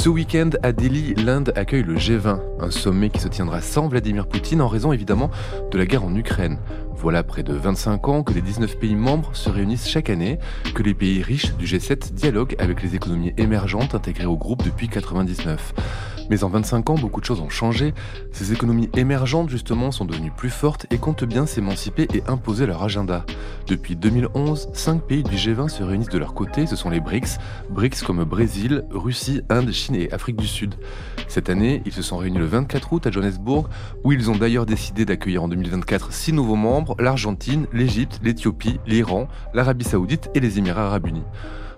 Ce week-end, à Delhi, l'Inde accueille le G20, un sommet qui se tiendra sans Vladimir Poutine en raison évidemment de la guerre en Ukraine. Voilà près de 25 ans que les 19 pays membres se réunissent chaque année, que les pays riches du G7 dialoguent avec les économies émergentes intégrées au groupe depuis 1999. Mais en 25 ans, beaucoup de choses ont changé. Ces économies émergentes, justement, sont devenues plus fortes et comptent bien s'émanciper et imposer leur agenda. Depuis 2011, 5 pays du G20 se réunissent de leur côté, ce sont les BRICS, BRICS comme Brésil, Russie, Inde, Chine et Afrique du Sud. Cette année, ils se sont réunis le 24 août à Johannesburg, où ils ont d'ailleurs décidé d'accueillir en 2024 six nouveaux membres, l'Argentine, l'Égypte, l'Éthiopie, l'Iran, l'Arabie Saoudite et les Émirats Arabes Unis.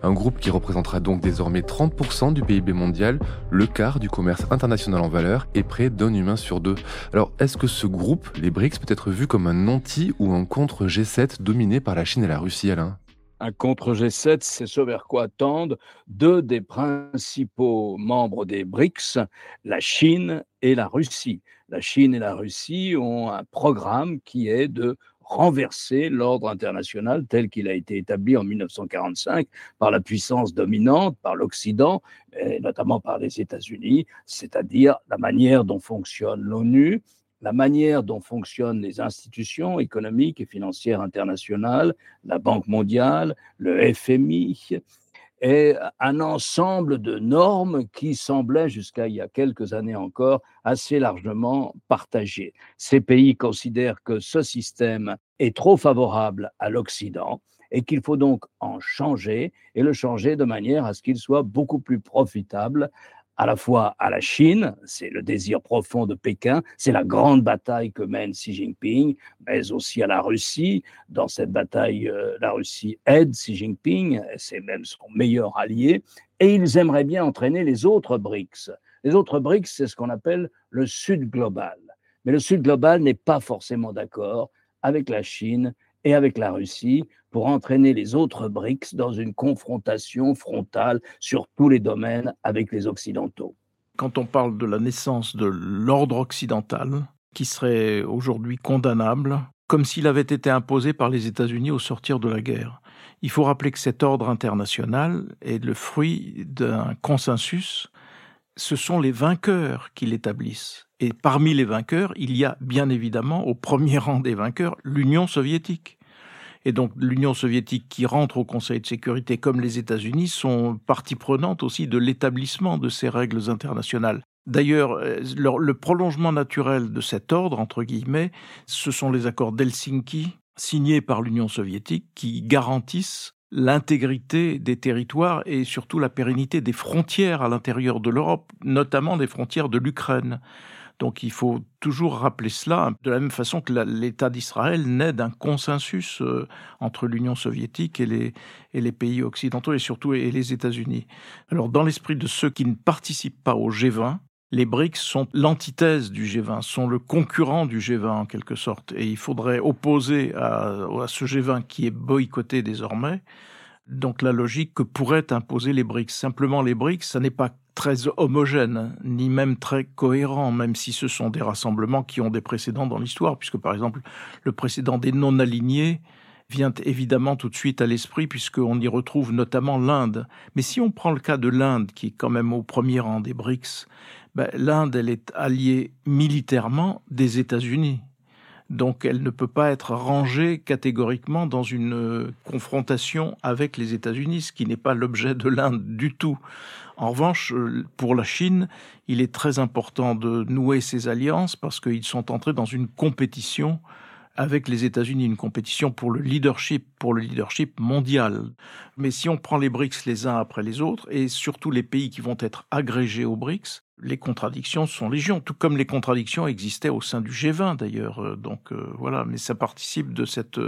Un groupe qui représentera donc désormais 30% du PIB mondial, le quart du commerce international en valeur et près d'un humain sur deux. Alors, est-ce que ce groupe, les BRICS, peut être vu comme un anti ou un contre G7 dominé par la Chine et la Russie, Alain? Un contre G7, c'est ce vers quoi tendent deux des principaux membres des BRICS, la Chine et la Russie. La Chine et la Russie ont un programme qui est de renverser l'ordre international tel qu'il a été établi en 1945 par la puissance dominante, par l'Occident, et notamment par les États-Unis, c'est-à-dire la manière dont fonctionne l'ONU, la manière dont fonctionnent les institutions économiques et financières internationales, la Banque mondiale, le FMI, est un ensemble de normes qui semblaient jusqu'à il y a quelques années encore assez largement partagées. Ces pays considèrent que ce système est trop favorable à l'Occident et qu'il faut donc en changer et le changer de manière à ce qu'il soit beaucoup plus profitable à la fois à la Chine, c'est le désir profond de Pékin, c'est la grande bataille que mène Xi Jinping, mais aussi à la Russie. Dans cette bataille, euh, la Russie aide Xi Jinping, c'est même son meilleur allié, et ils aimeraient bien entraîner les autres BRICS. Les autres BRICS, c'est ce qu'on appelle le Sud global. Mais le Sud global n'est pas forcément d'accord avec la Chine et avec la Russie pour entraîner les autres BRICS dans une confrontation frontale sur tous les domaines avec les Occidentaux. Quand on parle de la naissance de l'ordre occidental, qui serait aujourd'hui condamnable, comme s'il avait été imposé par les États-Unis au sortir de la guerre. Il faut rappeler que cet ordre international est le fruit d'un consensus. Ce sont les vainqueurs qui l'établissent. Et parmi les vainqueurs, il y a bien évidemment au premier rang des vainqueurs l'Union soviétique. Et donc l'Union soviétique qui rentre au Conseil de sécurité comme les États-Unis sont partie prenante aussi de l'établissement de ces règles internationales. D'ailleurs, euh, le prolongement naturel de cet ordre, entre guillemets, ce sont les accords d'Helsinki signés par l'Union soviétique qui garantissent l'intégrité des territoires et surtout la pérennité des frontières à l'intérieur de l'Europe, notamment des frontières de l'Ukraine. Donc il faut toujours rappeler cela, de la même façon que l'État d'Israël naît d'un consensus euh, entre l'Union soviétique et les, pays occidentaux et surtout les États-Unis. Alors dans l'esprit de ceux qui ne participent pas au G20, les BRICS sont l'antithèse du G20, sont le concurrent du G20 en quelque sorte. Et il faudrait opposer à ce G20 qui est boycotté désormais, donc la logique que pourraient imposer les BRICS. Simplement les BRICS, ça n'est pas très homogène, ni même très cohérent, même si ce sont des rassemblements qui ont des précédents dans l'histoire, puisque par exemple le précédent des non-alignés vient évidemment tout de suite à l'esprit, puisqu'on y retrouve notamment l'Inde. Mais si on prend le cas de l'Inde, qui est quand même au premier rang des BRICS, ben, l'Inde, elle est alliée militairement des États-Unis. Donc elle ne peut pas être rangée catégoriquement dans une euh, confrontation avec les États-Unis, ce qui n'est pas l'objet de l'Inde du tout. En revanche, euh, pour la Chine, il est très important de nouer ces alliances parce qu'ils sont entrés dans une compétition avec les États-Unis, une compétition pour le leadership, pour le leadership mondial. Mais si on prend les BRICS les uns après les autres, et surtout les pays qui vont être agrégés aux BRICS, les contradictions sont légion, tout comme les contradictions existaient au sein du G20 d'ailleurs. Euh, donc euh, voilà, mais ça participe de cette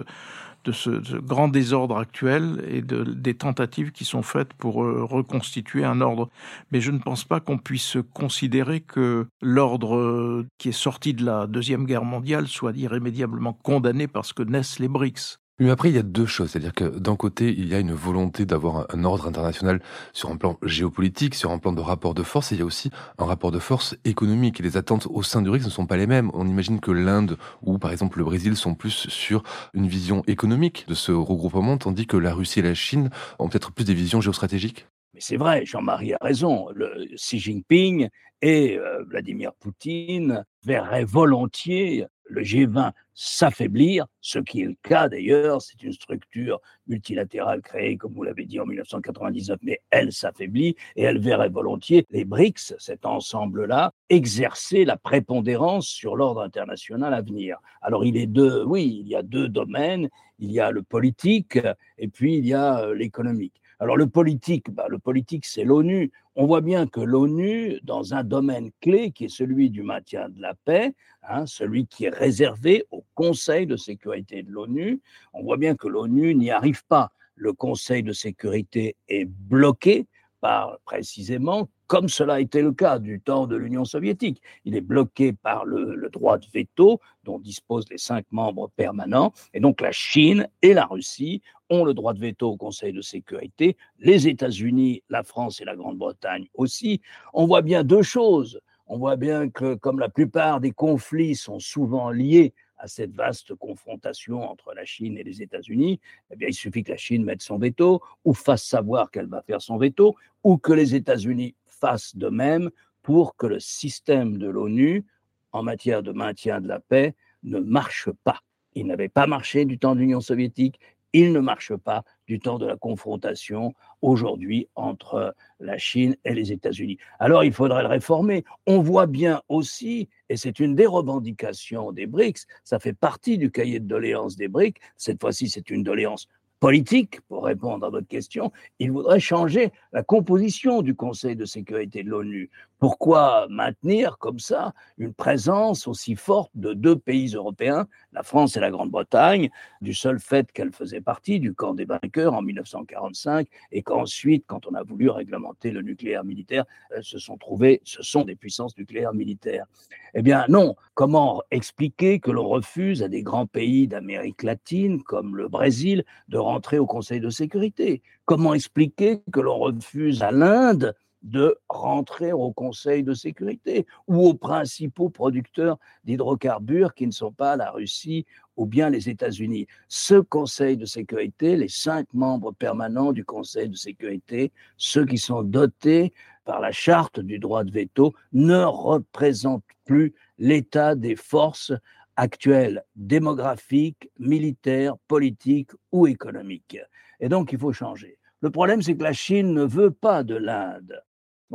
de ce, grand désordre actuel et de, des tentatives qui sont faites pour euh, reconstituer un ordre. Mais je ne pense pas qu'on puisse considérer que l'ordre euh, qui est sorti de la Deuxième Guerre mondiale soit irrémédiablement condamné parce que naissent les BRICS. Mais après, il y a deux choses. C'est-à-dire que d'un côté, il y a une volonté d'avoir un ordre international sur un plan géopolitique, sur un plan de rapport de force, et il y a aussi un rapport de force économique. Les attentes au sein du BRICS ne sont pas les mêmes. On imagine que l'Inde ou par exemple le Brésil sont plus sur une vision économique de ce regroupement, tandis que la Russie et la Chine ont peut-être plus des visions géostratégiques. Mais c'est vrai, Jean-Marie a raison. Le, Xi Jinping et euh, Vladimir Poutine verraient volontiers le G20 s'affaiblir, ce qui est le cas d'ailleurs. C'est une structure multilatérale créée, comme vous l'avez dit, en 1999, mais elle s'affaiblit et elle verrait volontiers les BRICS, cet ensemble-là, exercer la prépondérance sur l'ordre international à venir. Alors il est il y a deux domaines. Il y a le politique et puis il y a euh, l'économique. Alors le politique, bah, le politique, c'est l'ONU. On voit bien que l'ONU, dans un domaine clé qui est celui du maintien de la paix, hein, celui qui est réservé au Conseil de sécurité de l'ONU, on voit bien que l'ONU n'y arrive pas. Le Conseil de sécurité est bloqué par précisément comme cela a été le cas du temps de l'Union soviétique. Il est bloqué par le, droit de veto dont disposent les cinq membres permanents. Et donc la Chine et la Russie ont le droit de veto au Conseil de sécurité, les États-Unis, la France et la Grande-Bretagne aussi. On voit bien deux choses. On voit bien que comme la plupart des conflits sont souvent liés à cette vaste confrontation entre la Chine et les États-Unis, eh bien, il suffit que la Chine mette son veto ou fasse savoir qu'elle va faire son veto ou que les États-Unis fasse de même pour que le système de l'ONU en matière de maintien de la paix ne marche pas. Il n'avait pas marché du temps de l'Union soviétique, il ne marche pas du temps de la confrontation aujourd'hui entre la Chine et les États-Unis. Alors il faudrait le réformer. On voit bien aussi, et c'est une des revendications des BRICS, ça fait partie du cahier de doléances des BRICS, cette fois-ci c'est une doléance politique, pour répondre à votre question, il voudrait changer la composition du Conseil de sécurité de l'ONU. Pourquoi maintenir comme ça une présence aussi forte de deux pays européens, la France et la Grande-Bretagne, du seul fait qu'elles faisaient partie du camp des vainqueurs en 1945 et qu'ensuite, quand on a voulu réglementer le nucléaire militaire, elles se sont trouvées, ce sont des puissances nucléaires militaires. Eh bien non, comment expliquer que l'on refuse à des grands pays d'Amérique latine, comme le Brésil, de rentrer au Conseil de sécurité? Comment expliquer que l'on refuse à l'Inde de rentrer au Conseil de sécurité ou aux principaux producteurs d'hydrocarbures qui ne sont pas la Russie ou bien les États-Unis. Ce Conseil de sécurité, les cinq membres permanents du Conseil de sécurité, ceux qui sont dotés par la charte du droit de veto, ne représentent plus l'état des forces actuelles, démographiques, militaires, politiques ou économiques. Et donc, il faut changer. Le problème, c'est que la Chine ne veut pas de l'Inde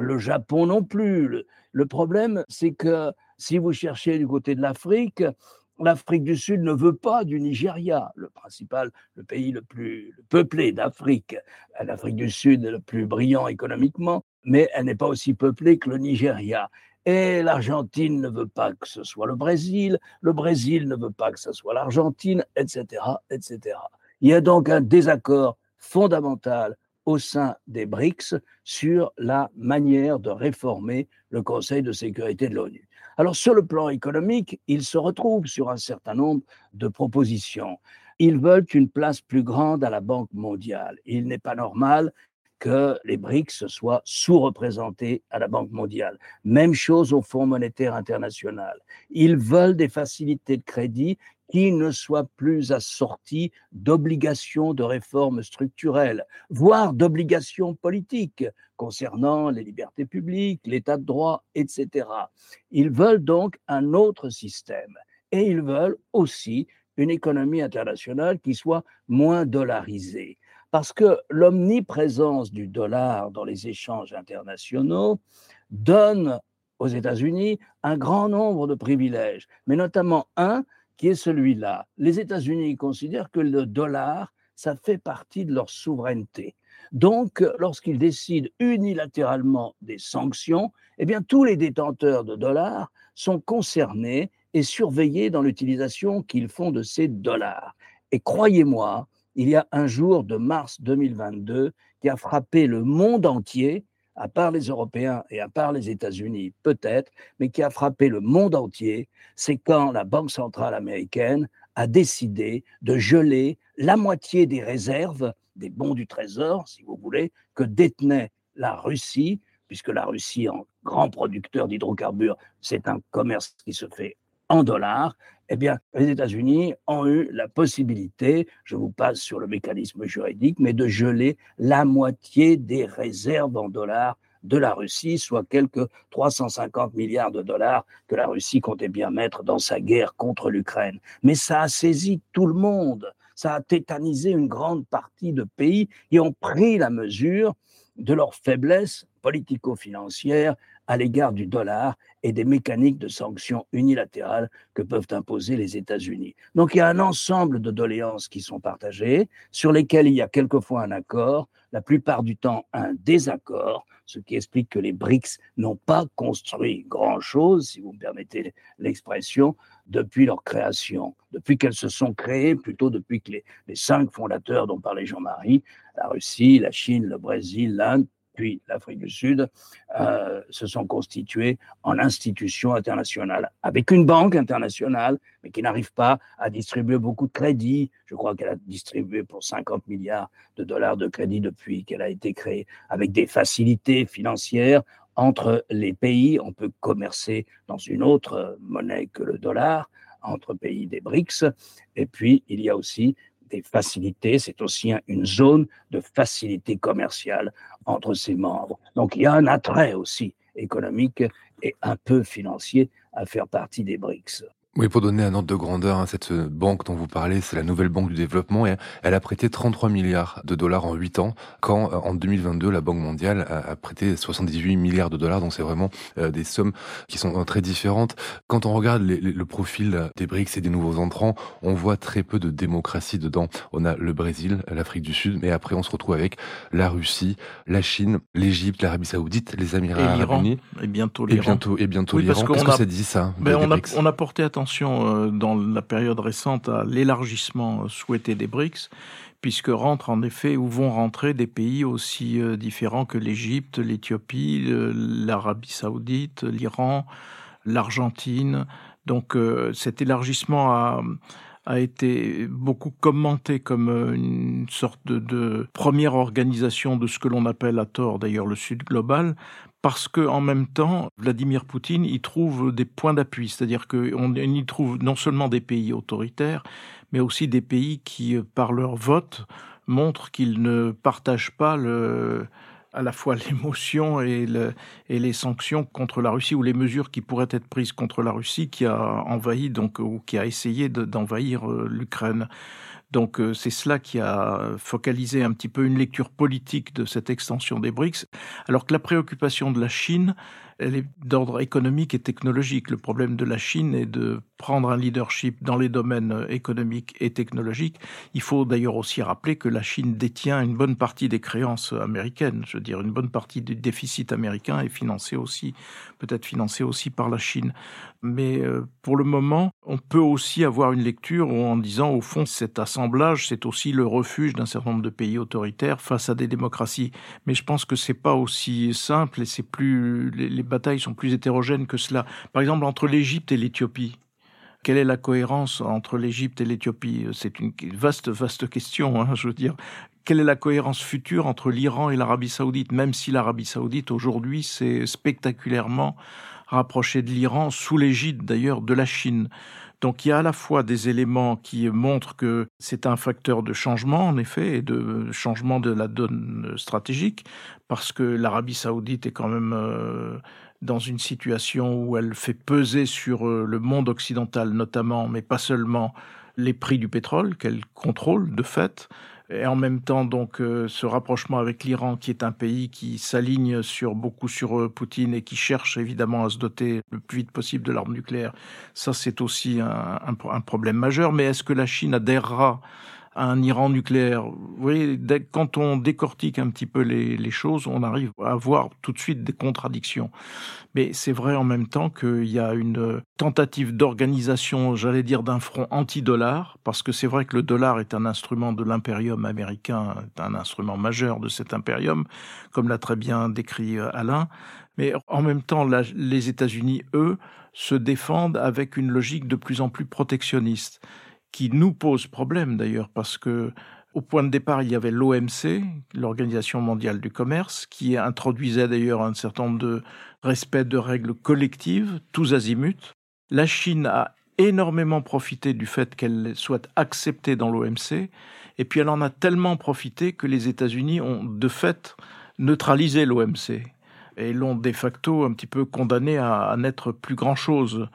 le Japon non plus. Le, problème, c'est que si vous cherchez du côté de l'Afrique, l'Afrique du Sud ne veut pas du Nigeria, le principal, le pays le plus peuplé d'Afrique. L'Afrique du Sud est le plus brillant économiquement, mais elle n'est pas aussi peuplée que le Nigeria. Et l'Argentine ne veut pas que ce soit le Brésil, le Brésil ne veut pas que ce soit l'Argentine, etc., etc. Il y a donc un désaccord fondamental au sein des BRICS sur la manière de réformer le Conseil de sécurité de l'ONU. Alors sur le plan économique, ils se retrouvent sur un certain nombre de propositions. Ils veulent une place plus grande à la Banque mondiale. Il n'est pas normal que les BRICS soient sous-représentés à la Banque mondiale. Même chose au Fonds monétaire international. Ils veulent des facilités de crédit qui ne soit plus assorti d'obligations de réformes structurelles, voire d'obligations politiques concernant les libertés publiques, l'état de droit, etc. Ils veulent donc un autre système et ils veulent aussi une économie internationale qui soit moins dollarisée. Parce que l'omniprésence du dollar dans les échanges internationaux donne aux États-Unis un grand nombre de privilèges, mais notamment un qui est celui-là. Les États-Unis considèrent que le dollar, ça fait partie de leur souveraineté. Donc, lorsqu'ils décident unilatéralement des sanctions, eh bien, tous les détenteurs de dollars sont concernés et surveillés dans l'utilisation qu'ils font de ces dollars. Et croyez-moi, il y a un jour de mars 2022 qui a frappé le monde entier à part les Européens et à part les États-Unis peut-être, mais qui a frappé le monde entier, c'est quand la Banque centrale américaine a décidé de geler la moitié des réserves, des bons du trésor, si vous voulez, que détenait la Russie, puisque la Russie, en grand producteur d'hydrocarbures, c'est un commerce qui se fait en dollars, eh bien, les États-Unis ont eu la possibilité, je vous passe sur le mécanisme juridique, mais de geler la moitié des réserves en dollars de la Russie, soit quelques 350 milliards de dollars que la Russie comptait bien mettre dans sa guerre contre l'Ukraine. Mais ça a saisi tout le monde, ça a tétanisé une grande partie de pays qui ont pris la mesure de leur faiblesse politico-financière à l'égard du dollar et des mécaniques de sanctions unilatérales que peuvent imposer les États-Unis. Donc il y a un ensemble de doléances qui sont partagées, sur lesquelles il y a quelquefois un accord, la plupart du temps un désaccord, ce qui explique que les BRICS n'ont pas construit grand-chose, si vous me permettez l'expression, depuis leur création, depuis qu'elles se sont créées, plutôt depuis que les, les cinq fondateurs dont parlait Jean-Marie, la Russie, la Chine, le Brésil, l'Inde, puis l'Afrique du Sud, euh, se sont constitués en institutions internationales, avec une banque internationale, mais qui n'arrive pas à distribuer beaucoup de crédits. Je crois qu'elle a distribué pour 50 milliards de dollars de crédits depuis qu'elle a été créée, avec des facilités financières entre les pays. On peut commercer dans une autre monnaie que le dollar entre pays des BRICS. Et puis, il y a aussi des facilités, c'est aussi une zone de facilité commerciale entre ses membres. Donc il y a un attrait aussi économique et un peu financier à faire partie des BRICS. Oui, pour donner un ordre de grandeur, hein, cette banque dont vous parlez, c'est la nouvelle banque du développement et elle a prêté 33 milliards de dollars en 8 ans, quand euh, en 2022, la Banque mondiale a, prêté 78 milliards de dollars. Donc c'est vraiment euh, des sommes qui sont euh, très différentes. Quand on regarde le profil des BRICS et des nouveaux entrants, on voit très peu de démocratie dedans. On a le Brésil, l'Afrique du Sud, mais après on se retrouve avec la Russie, la Chine, l'Égypte, l'Arabie Saoudite, les Émirats Arabes Unis. Et bientôt l'Iran. Et bientôt, et bientôt l'Iran. Qu'est-ce que ça dit ça ben on, a, on a porté attention euh, dans la période récente à l'élargissement souhaité des BRICS, puisque rentrent en effet ou vont rentrer des pays aussi euh, différents que l'Égypte, l'Éthiopie, l'Arabie saoudite, l'Iran, l'Argentine. Donc euh, cet élargissement a, été beaucoup commenté comme une sorte de, première organisation de ce que l'on appelle à tort d'ailleurs le Sud global, parce que en même temps, Vladimir Poutine y trouve des points d'appui, c'est-à-dire qu'on y trouve non seulement des pays autoritaires, mais aussi des pays qui, par leur vote, montrent qu'ils ne partagent pas le, à la fois l'émotion et, les sanctions contre la Russie ou les mesures qui pourraient être prises contre la Russie qui a envahi donc ou qui a essayé d'envahir euh, l'Ukraine. Donc euh, c'est cela qui a focalisé un petit peu une lecture politique de cette extension des BRICS, alors que la préoccupation de la Chine, elle est d'ordre économique et technologique. Le problème de la Chine est de prendre un leadership dans les domaines économiques et technologiques. Il faut d'ailleurs aussi rappeler que la Chine détient une bonne partie des créances américaines. Je veux dire, une bonne partie du déficit américain est financé aussi, peut-être financé aussi par la Chine. Mais euh, pour le moment, on peut aussi avoir une lecture en disant, au fond, cet assemblage, c'est aussi le refuge d'un certain nombre de pays autoritaires face à des démocraties. Mais je pense que c'est pas aussi simple et c'est plus, les batailles sont plus hétérogènes que cela. Par exemple, entre l'Égypte et l'Éthiopie, quelle est la cohérence entre l'Égypte et l'Éthiopie? C'est une vaste, vaste question, hein, je veux dire. Quelle est la cohérence future entre l'Iran et l'Arabie saoudite, même si l'Arabie saoudite, aujourd'hui, s'est spectaculairement rapprochée de l'Iran, sous l'égide d'ailleurs de la Chine. Donc il y a à la fois des éléments qui montrent que c'est un facteur de changement, en effet, et de changement de la donne stratégique, parce que l'Arabie saoudite est quand même... Euh, dans une situation où elle fait peser sur euh, le monde occidental notamment, mais pas seulement, les prix du pétrole qu'elle contrôle de fait, et en même temps donc euh, ce rapprochement avec l'Iran qui est un pays qui s'aligne sur beaucoup sur euh, Poutine et qui cherche évidemment à se doter le plus vite possible de l'arme nucléaire, ça c'est aussi un, un, problème majeur. Mais est-ce que la Chine adhérera un Iran nucléaire. Vous voyez, quand on décortique un petit peu les, choses, on arrive à voir tout de suite des contradictions. Mais c'est vrai en même temps qu'il y a une tentative d'organisation, j'allais dire, d'un front anti-dollar, parce que c'est vrai que le dollar est un instrument de l'impérium américain, un instrument majeur de cet impérium, comme l'a très bien décrit euh, Alain. Mais en même temps, les États-Unis, eux, se défendent avec une logique de plus en plus protectionniste qui nous pose problème d'ailleurs, parce que au point de départ, il y avait l'OMC, l'Organisation mondiale du commerce, qui introduisait d'ailleurs un certain nombre de respect de règles collectives, tous azimuts. La Chine a énormément profité du fait qu'elle soit acceptée dans l'OMC, et puis elle en a tellement profité que les États-Unis ont de fait neutralisé l'OMC et l'ont de facto un petit peu condamné à, n'être plus grand-chose.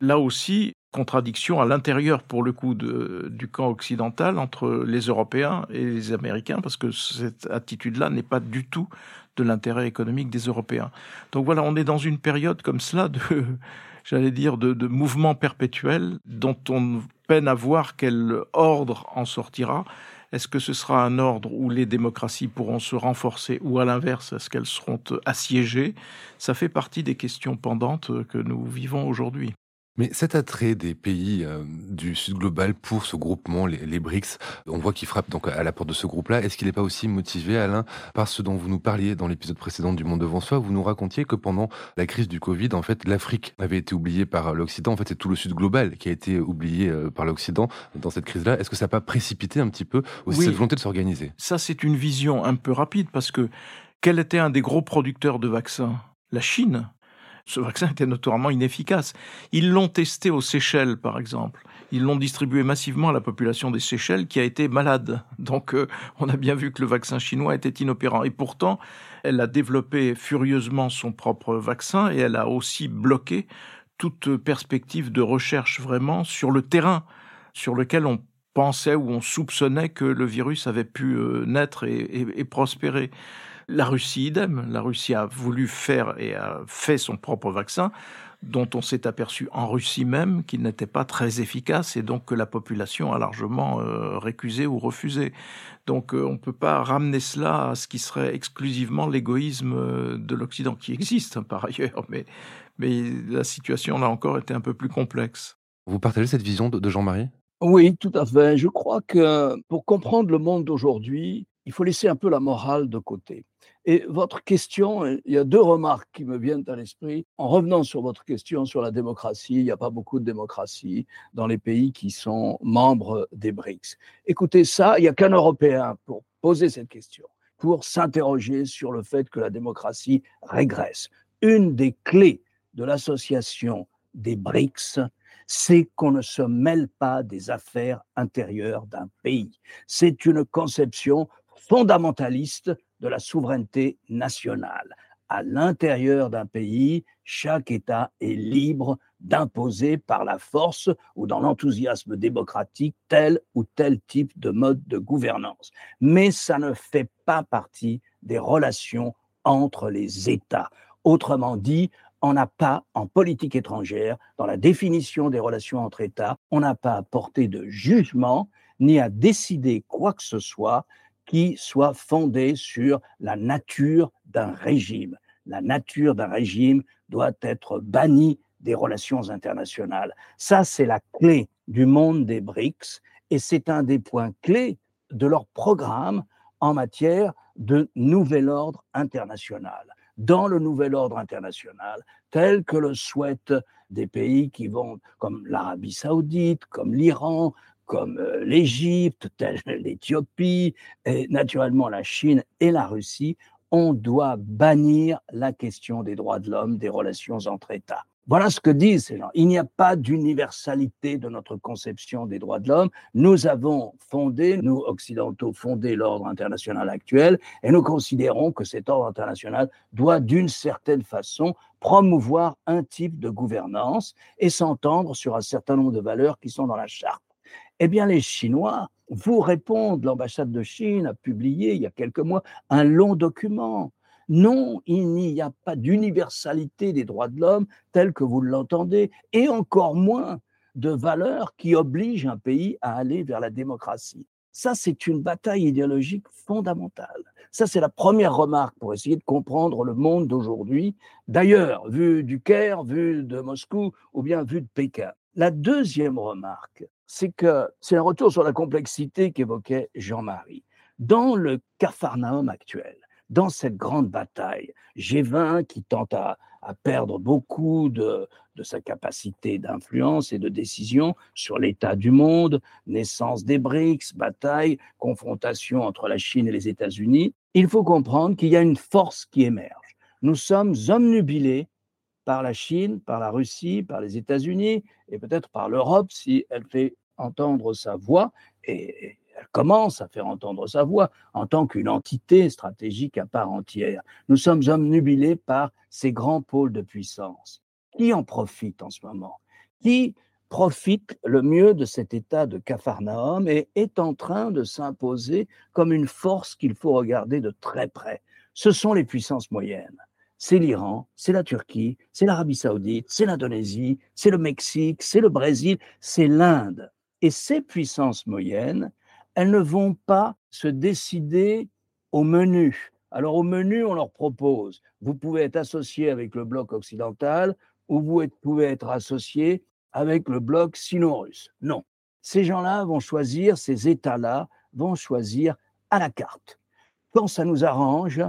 Là aussi, contradiction à l'intérieur, pour le coup, du camp occidental entre les Européens et les Américains, parce que cette attitude-là n'est pas du tout de l'intérêt économique des Européens. Donc voilà, on est dans une période comme cela de, j'allais dire, de, de mouvement perpétuel dont on peine à voir quel ordre en sortira. Est-ce que ce sera un ordre où les démocraties pourront se renforcer ou à l'inverse, est-ce qu'elles seront assiégées? Ça fait partie des questions pendantes que nous vivons aujourd'hui. Mais cet attrait des pays euh, du Sud global pour ce groupement, les, BRICS, on voit qu'il frappe donc à la porte de ce groupe-là. Est-ce qu'il n'est pas aussi motivé, Alain, par ce dont vous nous parliez dans l'épisode précédent du Monde devant soi? Vous nous racontiez que pendant la crise du Covid, en fait, l'Afrique avait été oubliée par l'Occident. En fait, c'est tout le Sud global qui a été oublié euh, par l'Occident dans cette crise-là. Est-ce que ça n'a pas précipité un petit peu aussi cette volonté de s'organiser? Ça, c'est une vision un peu rapide parce que quel était un des gros producteurs de vaccins? La Chine ce vaccin était notoirement inefficace. Ils l'ont testé aux Seychelles, par exemple. Ils l'ont distribué massivement à la population des Seychelles qui a été malade. Donc euh, on a bien vu que le vaccin chinois était inopérant. Et pourtant, elle a développé furieusement son propre vaccin et elle a aussi bloqué toute perspective de recherche vraiment sur le terrain sur lequel on pensait ou on soupçonnait que le virus avait pu euh, naître et prospérer. La Russie, idem. La Russie a voulu faire et a fait son propre vaccin, dont on s'est aperçu en Russie même qu'il n'était pas très efficace et donc que la population a largement euh, récusé ou refusé. Donc euh, on ne peut pas ramener cela à ce qui serait exclusivement l'égoïsme euh, de l'Occident, qui existe hein, par ailleurs, mais, mais la situation là encore était un peu plus complexe. Vous partagez cette vision de Jean-Marie? Oui, tout à fait. Je crois que pour comprendre le monde d'aujourd'hui, il faut laisser un peu la morale de côté. Et votre question, il y a deux remarques qui me viennent à l'esprit. En revenant sur votre question sur la démocratie, il n'y a pas beaucoup de démocratie dans les pays qui sont membres des BRICS. Écoutez ça, il n'y a qu'un Européen pour poser cette question, pour s'interroger sur le fait que la démocratie régresse. Une des clés de l'association des BRICS, c'est qu'on ne se mêle pas des affaires intérieures d'un pays. C'est une conception fondamentaliste de la souveraineté nationale. À l'intérieur d'un pays, chaque État est libre d'imposer par la force ou dans l'enthousiasme démocratique tel ou tel type de mode de gouvernance. Mais ça ne fait pas partie des relations entre les États. Autrement dit, on n'a pas, en politique étrangère, dans la définition des relations entre États, on n'a pas à porter de jugement ni à décider quoi que ce soit qui soit fondée sur la nature d'un régime. La nature d'un régime doit être bannie des relations internationales. Ça, c'est la clé du monde des BRICS et c'est un des points clés de leur programme en matière de nouvel ordre international. Dans le nouvel ordre international, tel que le souhaitent des pays qui vont, comme l'Arabie saoudite, comme l'Iran, comme euh, l'Égypte, l'Éthiopie, et naturellement la Chine et la Russie, on doit bannir la question des droits de l'homme, des relations entre États. Voilà ce que disent ces gens. Il n'y a pas d'universalité de notre conception des droits de l'homme. Nous avons fondé, nous occidentaux, fondé l'ordre international actuel et nous considérons que cet ordre international doit d'une certaine façon promouvoir un type de gouvernance et s'entendre sur un certain nombre de valeurs qui sont dans la charte. Eh bien, les Chinois vous répondent. L'ambassade de Chine a publié il y a quelques mois un long document. Non, il n'y a pas d'universalité des droits de l'homme tel que vous l'entendez, et encore moins de valeurs qui obligent un pays à aller vers la démocratie. Ça, c'est une bataille idéologique fondamentale. Ça, c'est la première remarque pour essayer de comprendre le monde d'aujourd'hui, d'ailleurs, vu du Caire, vu de Moscou ou bien vu de Pékin. La deuxième remarque, c'est que c'est un retour sur la complexité qu'évoquait Jean-Marie. Dans le Capharnaüm actuel, dans cette grande bataille. G20 qui tente à, perdre beaucoup de, de sa capacité d'influence et de décision sur l'état du monde, naissance des BRICS, bataille, confrontation entre la Chine et les États-Unis. Il faut comprendre qu'il y a une force qui émerge. Nous sommes omnubilés par la Chine, par la Russie, par les États-Unis et peut-être par l'Europe si elle fait entendre sa voix et elle commence à faire entendre sa voix en tant qu'une entité stratégique à part entière. Nous sommes omnubilés par ces grands pôles de puissance. Qui en profite en ce moment? Qui profite le mieux de cet état de Capharnaüm et est en train de s'imposer comme une force qu'il faut regarder de très près? Ce sont les puissances moyennes c'est l'Iran, c'est la Turquie, c'est l'Arabie saoudite, c'est l'Indonésie, c'est le Mexique, c'est le Brésil, c'est l'Inde. Et ces puissances moyennes, elles ne vont pas se décider au menu. Alors au menu, on leur propose, vous pouvez être associé avec le bloc occidental ou vous pouvez être associé avec le bloc sino-russe. Non. Ces gens-là vont choisir, ces États-là vont choisir à la carte. Quand ça nous arrange,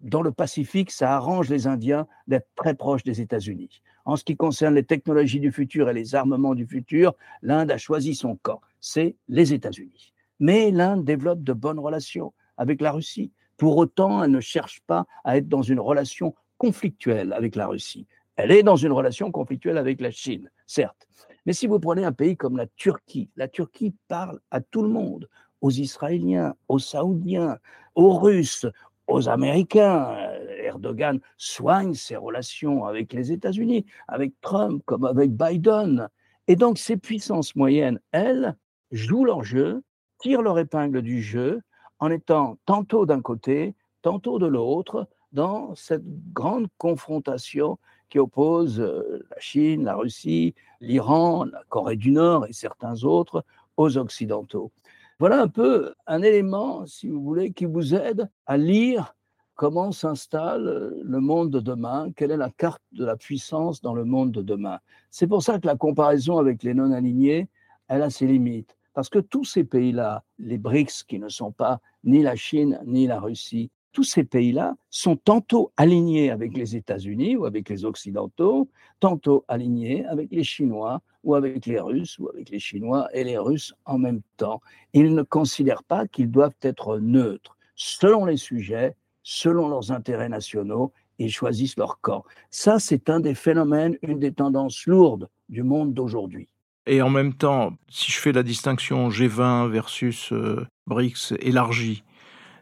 dans le Pacifique, ça arrange les Indiens d'être très proches des États-Unis. En ce qui concerne les technologies du futur et les armements du futur, l'Inde a choisi son camp, c'est les États-Unis. Mais l'Inde développe de bonnes relations avec la Russie. Pour autant, elle ne cherche pas à être dans une relation conflictuelle avec la Russie. Elle est dans une relation conflictuelle avec la Chine, certes. Mais si vous prenez un pays comme la Turquie, la Turquie parle à tout le monde, aux Israéliens, aux Saoudiens, aux Russes, aux Américains. Erdogan soigne ses relations avec les États-Unis, avec Trump comme avec Biden. Et donc ces puissances moyennes, elles, jouent leur jeu, tirent leur épingle du jeu en étant tantôt d'un côté, tantôt de l'autre, dans cette grande confrontation qui oppose euh, la Chine, la Russie, l'Iran, la Corée du Nord et certains autres aux Occidentaux. Voilà un peu un élément, si vous voulez, qui vous aide à lire comment s'installe euh, le monde de demain, quelle est la carte de la puissance dans le monde de demain. C'est pour ça que la comparaison avec les non-alignés, elle a ses limites. Parce que tous ces pays-là, les BRICS qui ne sont pas ni la Chine ni la Russie, tous ces pays-là sont tantôt alignés avec les États-Unis ou avec les Occidentaux, tantôt alignés avec les Chinois ou avec les Russes ou avec les Chinois et les Russes en même temps. Ils ne considèrent pas qu'ils doivent être neutres. Selon les sujets, selon leurs intérêts nationaux, ils choisissent leur camp. Ça, c'est un des phénomènes, une des tendances lourdes du monde d'aujourd'hui. Et en même temps, si je fais la distinction G20 versus euh, BRICS élargie,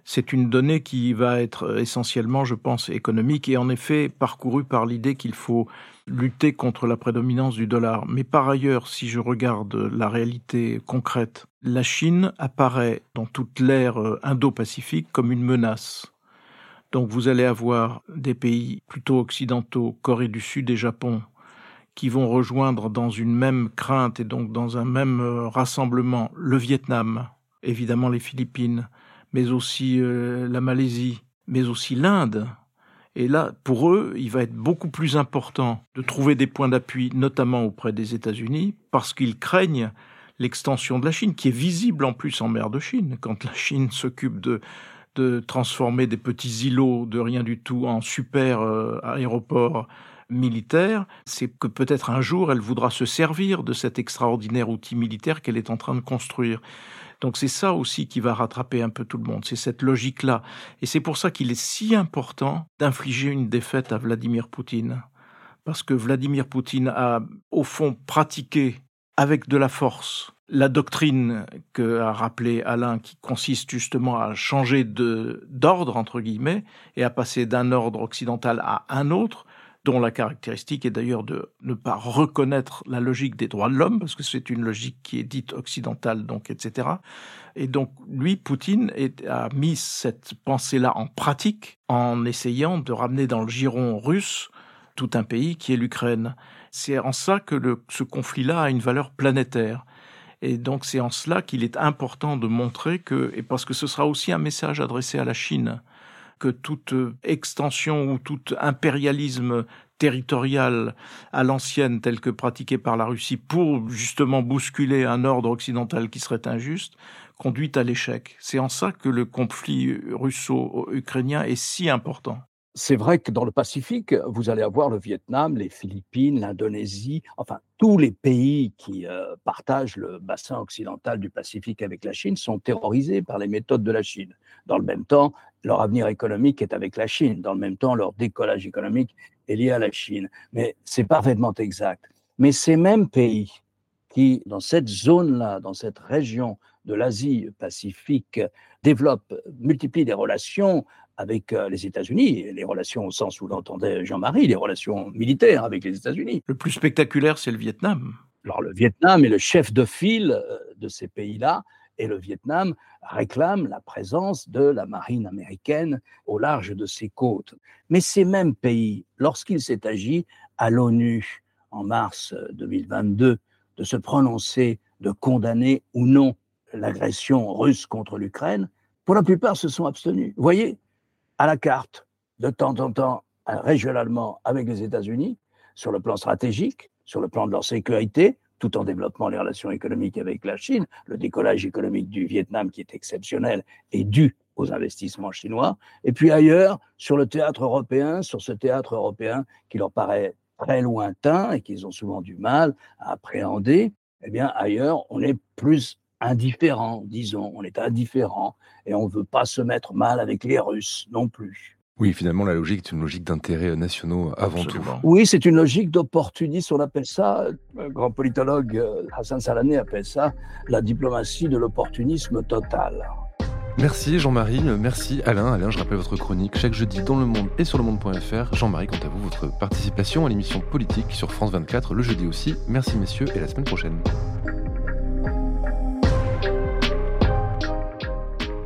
c'est une donnée qui va être essentiellement, je pense, économique et en effet parcourue par l'idée qu'il faut lutter contre la prédominance du dollar. Mais par ailleurs, si je regarde la réalité concrète, la Chine apparaît dans toute l'ère euh, indo-pacifique comme une menace. Donc vous allez avoir des pays plutôt occidentaux, Corée du Sud et Japon, qui vont rejoindre dans une même crainte et donc dans un même euh, rassemblement le Vietnam, évidemment les Philippines, mais aussi euh, la Malaisie, mais aussi l'Inde. Et là, pour eux, il va être beaucoup plus important de trouver des points d'appui, notamment auprès des États-Unis, parce qu'ils craignent l'extension de la Chine, qui est visible en plus en mer de Chine. Quand la Chine s'occupe de, de transformer des petits îlots de rien du tout en super euh, aéroports militaires, c'est que peut-être un jour elle voudra se servir de cet extraordinaire outil militaire qu'elle est en train de construire. Donc c'est ça aussi qui va rattraper un peu tout le monde, c'est cette logique-là. Et c'est pour ça qu'il est si important d'infliger une défaite à Vladimir Poutine. Parce que Vladimir Poutine a, au fond, pratiqué avec de la force la doctrine que a rappelé Alain, qui consiste justement à changer d'ordre, entre guillemets, et à passer d'un ordre occidental à un autre, dont la caractéristique est d'ailleurs de ne pas reconnaître la logique des droits de l'homme, parce que c'est une logique qui est dite occidentale, donc etc. Et donc lui, Poutine, a mis cette pensée-là en pratique en essayant de ramener dans le giron russe tout un pays qui est l'Ukraine. C'est en ça que ce conflit-là a une valeur planétaire. Et donc c'est en cela qu'il est important de montrer que, et parce que ce sera aussi un message adressé à la Chine, que toute extension ou tout impérialisme territorial à l'ancienne tel que pratiqué par la Russie pour justement bousculer un ordre occidental qui serait injuste, conduit à l'échec. C'est en ça que le conflit russo-ukrainien est si important. C'est vrai que dans le Pacifique, vous allez avoir le Vietnam, les Philippines, l'Indonésie, enfin tous les pays qui euh, partagent le bassin occidental du Pacifique avec la Chine sont terrorisés par les méthodes de la Chine. Dans le même temps, leur avenir économique est avec la Chine. Dans le même temps, leur décollage économique est lié à la Chine. Mais c'est parfaitement exact. Mais ces mêmes pays qui, dans cette zone-là, dans cette région de l'Asie-Pacifique, développent, multiplient des relations avec euh, les États-Unis, les relations au sens où l'entendait Jean-Marie, les relations militaires avec les États-Unis. Le plus spectaculaire, c'est le Vietnam. Alors le Vietnam est le chef de file euh, de ces pays-là, et le Vietnam réclame la présence de la marine américaine au large de ses côtes. Mais ces mêmes pays, lorsqu'il s'est agi à l'ONU en mars 2022 euh, de se prononcer, de condamner ou non l'agression russe contre l'Ukraine, pour la plupart se sont abstenus. Vous voyez, à la carte, de temps en temps, régionalement avec les États-Unis, sur le plan stratégique, sur le plan de leur sécurité, tout en développant les relations économiques avec la Chine. Le décollage économique du Vietnam, qui est exceptionnel, est dû aux investissements chinois. Et puis ailleurs, sur le théâtre européen, sur ce théâtre européen qui leur paraît très lointain et qu'ils ont souvent du mal à appréhender, eh bien ailleurs, on est plus indifférent, disons, on est indifférent et on ne veut pas se mettre mal avec les Russes non plus. Oui, finalement, la logique est une logique d'intérêts nationaux avant tout. Oui, c'est une logique d'opportunisme, on appelle ça, un grand politologue euh, Hassan Salamé appelle ça la diplomatie de l'opportunisme total. Merci Jean-Marie, merci Alain. Alain, je rappelle votre chronique chaque jeudi dans Le Monde et sur le monde.fr. Jean-Marie, quant à vous, votre participation à l'émission politique sur France 24 le jeudi aussi. Merci messieurs et à la semaine prochaine.